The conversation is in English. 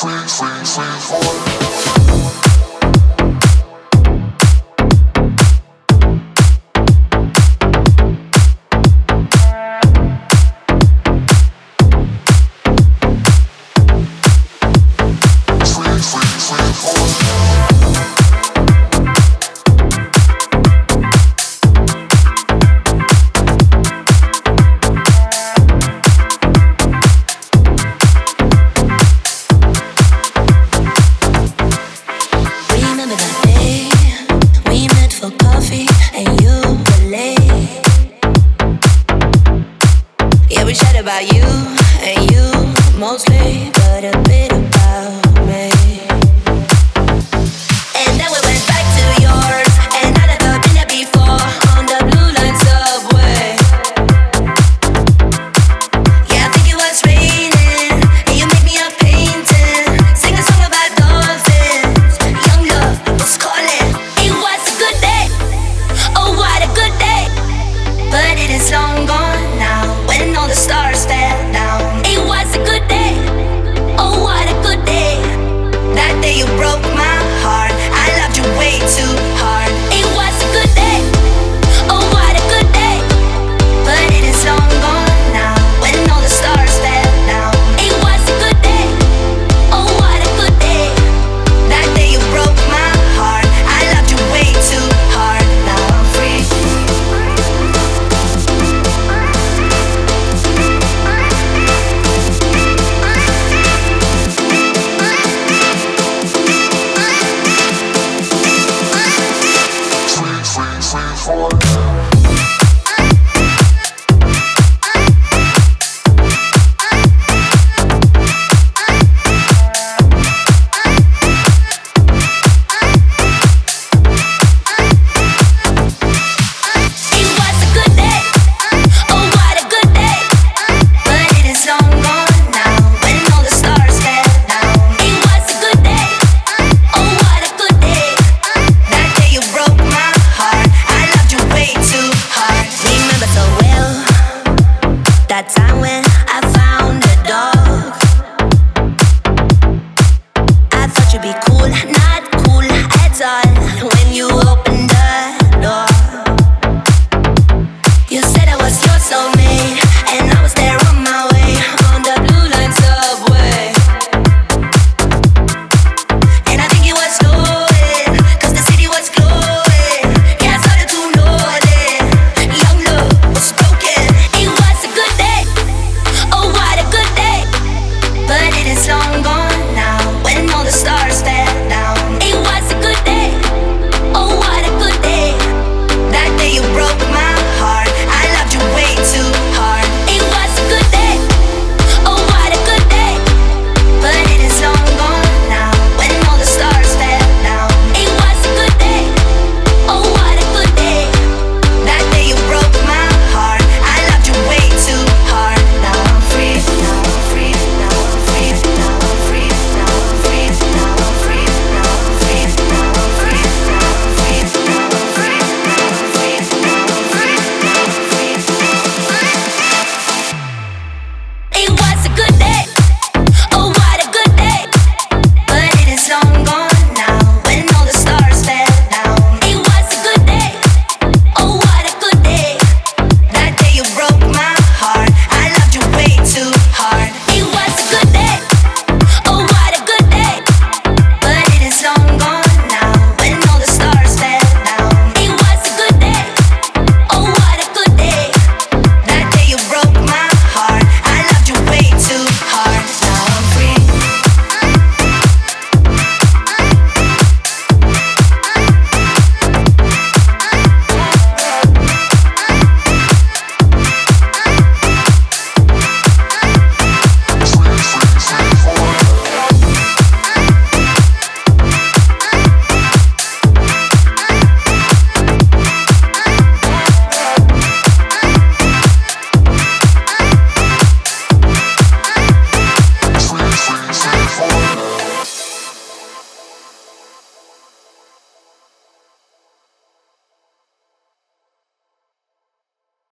free, free, free, free. Yeah, we chat about you and you mostly, but a bit about.